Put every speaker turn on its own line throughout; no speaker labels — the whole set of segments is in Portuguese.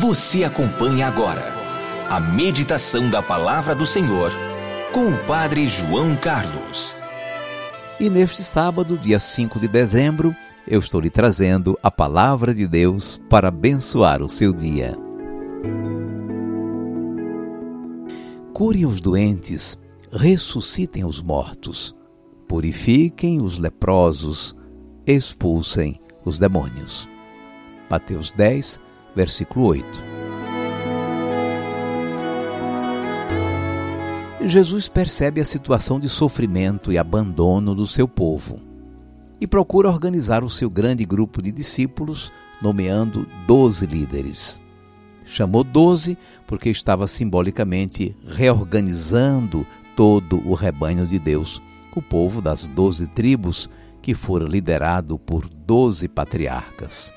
Você acompanha agora a meditação da palavra do Senhor com o Padre João Carlos.
E neste sábado, dia 5 de dezembro, eu estou lhe trazendo a palavra de Deus para abençoar o seu dia. Curem os doentes, ressuscitem os mortos, purifiquem os leprosos, expulsem os demônios. Mateus 10, versículo 8. Jesus percebe a situação de sofrimento e abandono do seu povo e procura organizar o seu grande grupo de discípulos, nomeando doze líderes. Chamou doze porque estava simbolicamente reorganizando todo o rebanho de Deus, o povo das doze tribos que fora liderado por doze patriarcas.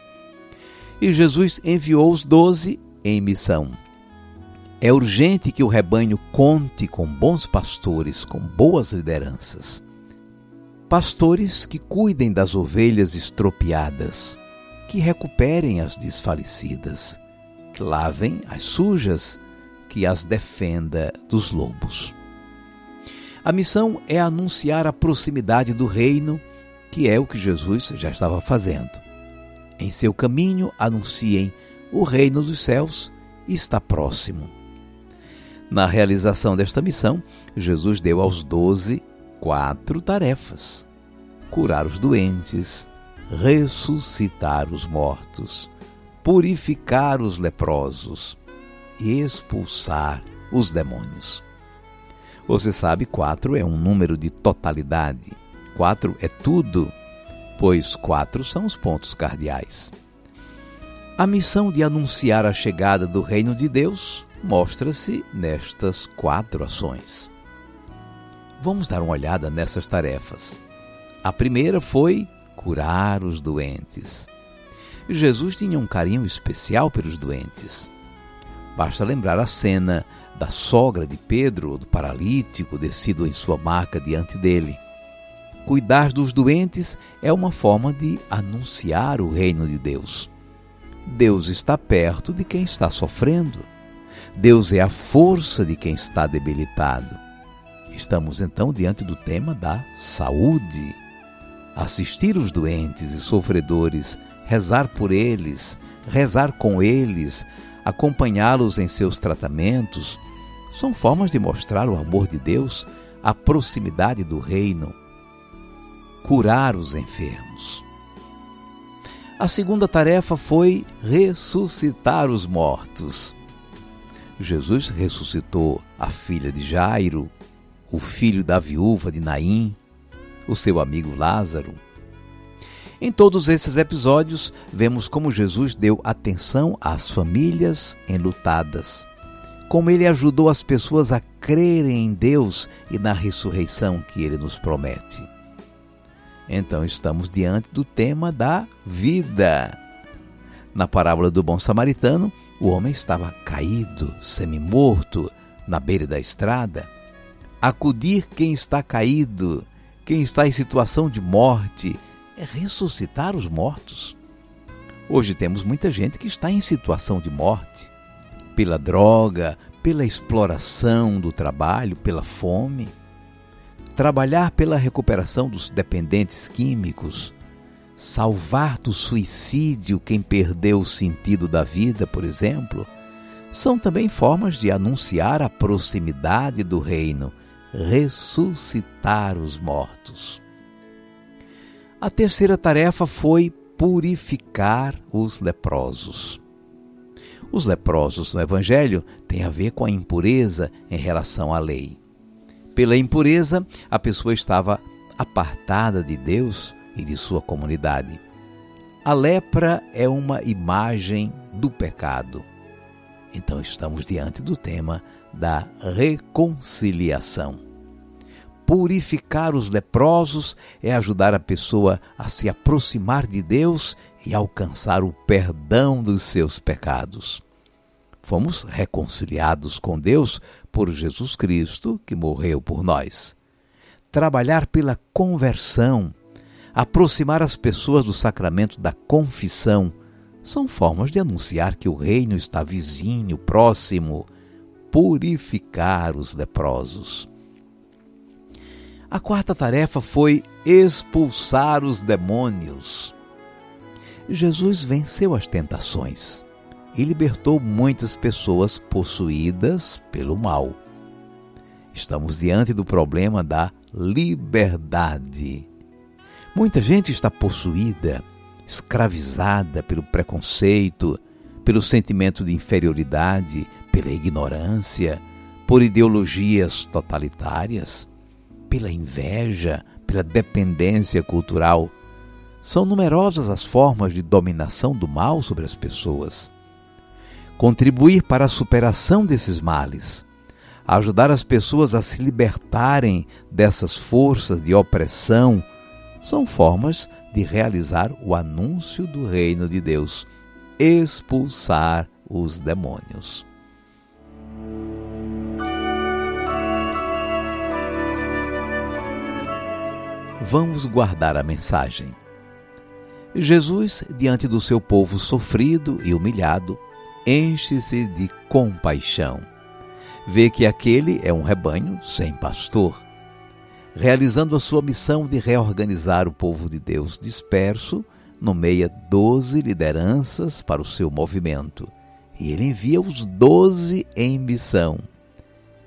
E Jesus enviou os doze em missão. É urgente que o rebanho conte com bons pastores, com boas lideranças pastores que cuidem das ovelhas estropiadas, que recuperem as desfalecidas, que lavem as sujas, que as defenda dos lobos. A missão é anunciar a proximidade do reino, que é o que Jesus já estava fazendo. Em seu caminho, anunciem o reino dos céus está próximo. Na realização desta missão, Jesus deu aos doze quatro tarefas: curar os doentes, ressuscitar os mortos, purificar os leprosos e expulsar os demônios. Você sabe, quatro é um número de totalidade. Quatro é tudo, pois quatro são os pontos cardeais. A missão de anunciar a chegada do reino de Deus mostra-se nestas quatro ações. Vamos dar uma olhada nessas tarefas. A primeira foi curar os doentes. Jesus tinha um carinho especial pelos doentes. Basta lembrar a cena da sogra de Pedro, do paralítico descido em sua maca diante dele. Cuidar dos doentes é uma forma de anunciar o reino de Deus. Deus está perto de quem está sofrendo. Deus é a força de quem está debilitado. Estamos então diante do tema da saúde. Assistir os doentes e sofredores, rezar por eles, rezar com eles, acompanhá-los em seus tratamentos, são formas de mostrar o amor de Deus, a proximidade do reino. Curar os enfermos. A segunda tarefa foi ressuscitar os mortos. Jesus ressuscitou a filha de Jairo, o filho da viúva de Naim, o seu amigo Lázaro. Em todos esses episódios, vemos como Jesus deu atenção às famílias enlutadas, como ele ajudou as pessoas a crerem em Deus e na ressurreição que ele nos promete. Então estamos diante do tema da vida. Na parábola do bom samaritano, o homem estava caído, semi-morto, na beira da estrada acudir quem está caído, quem está em situação de morte, é ressuscitar os mortos. Hoje temos muita gente que está em situação de morte, pela droga, pela exploração do trabalho, pela fome. Trabalhar pela recuperação dos dependentes químicos, salvar do suicídio quem perdeu o sentido da vida, por exemplo, são também formas de anunciar a proximidade do reino ressuscitar os mortos. A terceira tarefa foi purificar os leprosos. Os leprosos no Evangelho têm a ver com a impureza em relação à lei. Pela impureza, a pessoa estava apartada de Deus e de sua comunidade. A lepra é uma imagem do pecado. Então estamos diante do tema da reconciliação. Purificar os leprosos é ajudar a pessoa a se aproximar de Deus e alcançar o perdão dos seus pecados. Fomos reconciliados com Deus por Jesus Cristo, que morreu por nós. Trabalhar pela conversão, aproximar as pessoas do sacramento da confissão, são formas de anunciar que o reino está vizinho, próximo. Purificar os leprosos. A quarta tarefa foi expulsar os demônios. Jesus venceu as tentações e libertou muitas pessoas possuídas pelo mal. Estamos diante do problema da liberdade. Muita gente está possuída, escravizada pelo preconceito, pelo sentimento de inferioridade, pela ignorância, por ideologias totalitárias pela inveja, pela dependência cultural. São numerosas as formas de dominação do mal sobre as pessoas. Contribuir para a superação desses males, ajudar as pessoas a se libertarem dessas forças de opressão, são formas de realizar o anúncio do reino de Deus, expulsar os demônios. vamos guardar a mensagem. Jesus, diante do seu povo sofrido e humilhado, enche-se de compaixão. Vê que aquele é um rebanho sem pastor. Realizando a sua missão de reorganizar o povo de Deus disperso, nomeia doze lideranças para o seu movimento e ele envia os doze em missão.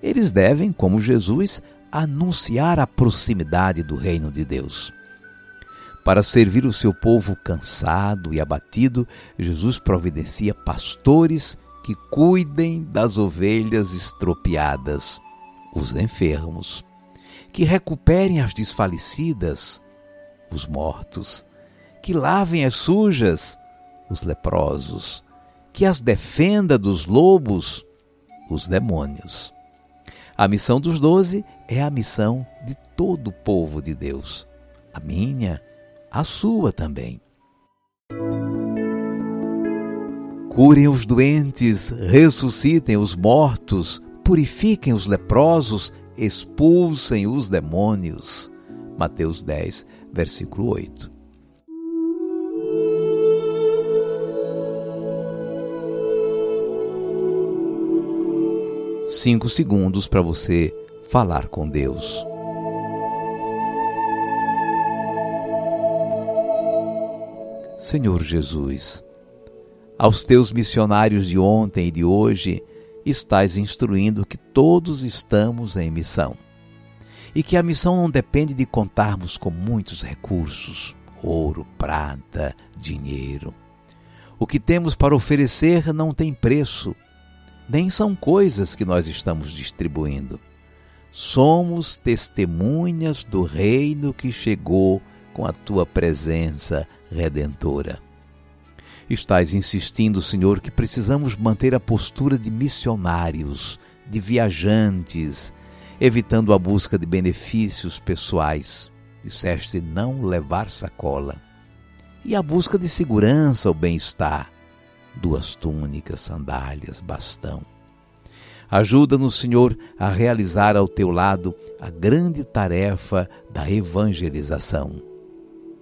Eles devem, como Jesus, anunciar a proximidade do reino de Deus. Para servir o seu povo cansado e abatido, Jesus providencia pastores que cuidem das ovelhas estropiadas, os enfermos, que recuperem as desfalecidas, os mortos, que lavem as sujas, os leprosos, que as defenda dos lobos, os demônios. A missão dos doze é a missão de todo o povo de Deus. A minha, a sua também. Curem os doentes, ressuscitem os mortos, purifiquem os leprosos, expulsem os demônios. Mateus 10, versículo 8. cinco segundos para você falar com Deus. Senhor Jesus, aos teus missionários de ontem e de hoje, estás instruindo que todos estamos em missão. E que a missão não depende de contarmos com muitos recursos, ouro, prata, dinheiro. O que temos para oferecer não tem preço nem são coisas que nós estamos distribuindo. Somos testemunhas do reino que chegou com a tua presença redentora. Estás insistindo, Senhor, que precisamos manter a postura de missionários, de viajantes, evitando a busca de benefícios pessoais. Disseste não levar sacola. E a busca de segurança ou bem-estar duas túnicas, sandálias, bastão. Ajuda-nos, Senhor, a realizar ao teu lado a grande tarefa da evangelização.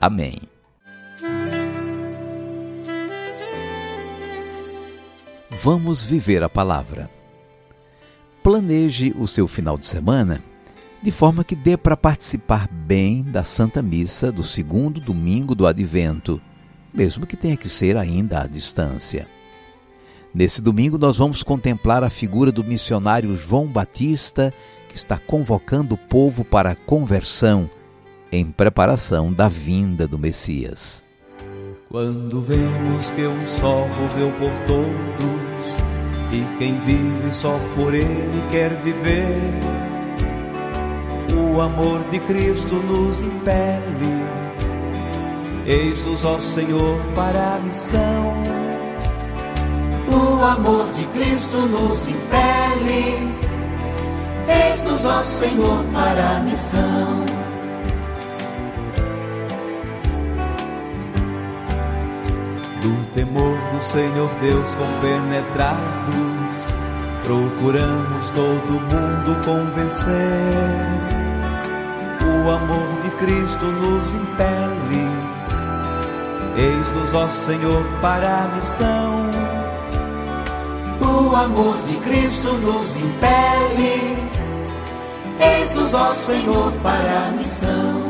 Amém. Vamos viver a palavra. Planeje o seu final de semana de forma que dê para participar bem da Santa Missa do segundo domingo do Advento mesmo que tenha que ser ainda à distância.
Nesse domingo, nós vamos contemplar a figura do missionário João Batista, que está convocando o povo para a conversão em preparação da vinda do Messias.
Quando vemos que um só morreu por todos e quem vive só por ele quer viver, o amor de Cristo nos impele. Eis-nos, ó Senhor, para a missão.
O amor de Cristo nos impele. Eis-nos, ó Senhor, para a missão.
Temor do Senhor Deus compenetrados, procuramos todo mundo convencer. O amor de Cristo nos impele. Eis-nos, ó Senhor, para a missão.
O amor de Cristo nos impele. Eis-nos, ó Senhor, para a missão.